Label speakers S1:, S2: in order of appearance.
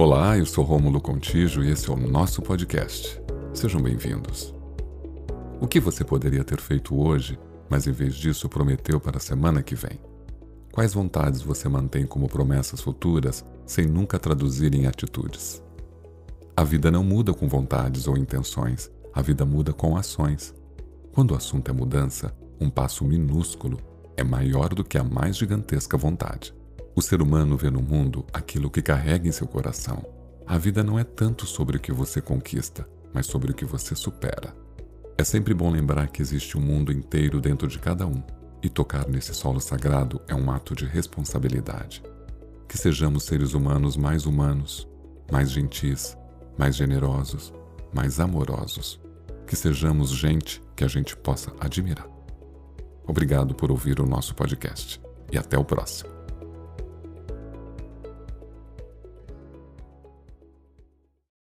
S1: Olá, eu sou Rômulo Contígio e esse é o nosso podcast. Sejam bem-vindos. O que você poderia ter feito hoje, mas em vez disso prometeu para a semana que vem? Quais vontades você mantém como promessas futuras sem nunca traduzir em atitudes? A vida não muda com vontades ou intenções, a vida muda com ações. Quando o assunto é mudança, um passo minúsculo é maior do que a mais gigantesca vontade. O ser humano vê no mundo aquilo que carrega em seu coração. A vida não é tanto sobre o que você conquista, mas sobre o que você supera. É sempre bom lembrar que existe um mundo inteiro dentro de cada um, e tocar nesse solo sagrado é um ato de responsabilidade. Que sejamos seres humanos mais humanos, mais gentis, mais generosos, mais amorosos. Que sejamos gente que a gente possa admirar. Obrigado por ouvir o nosso podcast e até o próximo.